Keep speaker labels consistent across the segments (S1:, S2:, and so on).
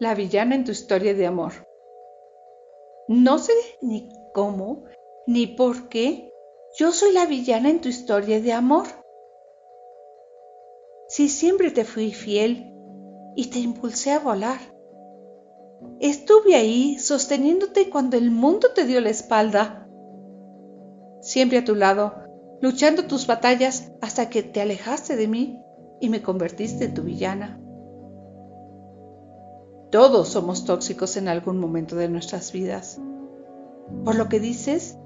S1: la villana en tu historia de amor. No sé ni cómo ni por qué yo soy la villana en tu historia de amor. Si siempre te fui fiel y te impulsé a volar. Estuve ahí sosteniéndote cuando el mundo te dio la espalda. Siempre a tu lado, luchando tus batallas hasta que te alejaste de mí y me convertiste en tu villana. Todos somos tóxicos en algún momento de nuestras vidas. Por lo que dices,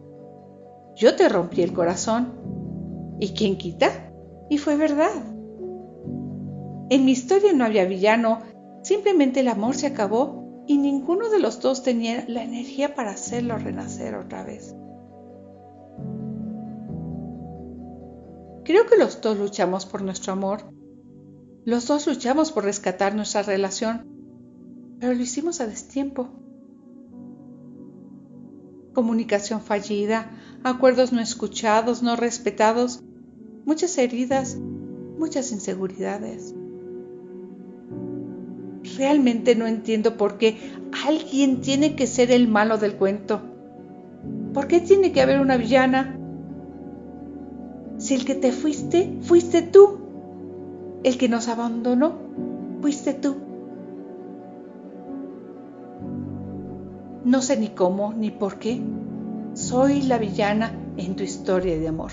S1: yo te rompí el corazón. ¿Y quién quita? Y fue verdad. En mi historia no había villano, simplemente el amor se acabó y ninguno de los dos tenía la energía para hacerlo renacer otra vez. Creo que los dos luchamos por nuestro amor. Los dos luchamos por rescatar nuestra relación pero lo hicimos a destiempo. Comunicación fallida, acuerdos no escuchados, no respetados, muchas heridas, muchas inseguridades. Realmente no entiendo por qué alguien tiene que ser el malo del cuento. ¿Por qué tiene que haber una villana? Si el que te fuiste, fuiste tú. El que nos abandonó, fuiste tú. No sé ni cómo ni por qué. Soy la villana en tu historia de amor.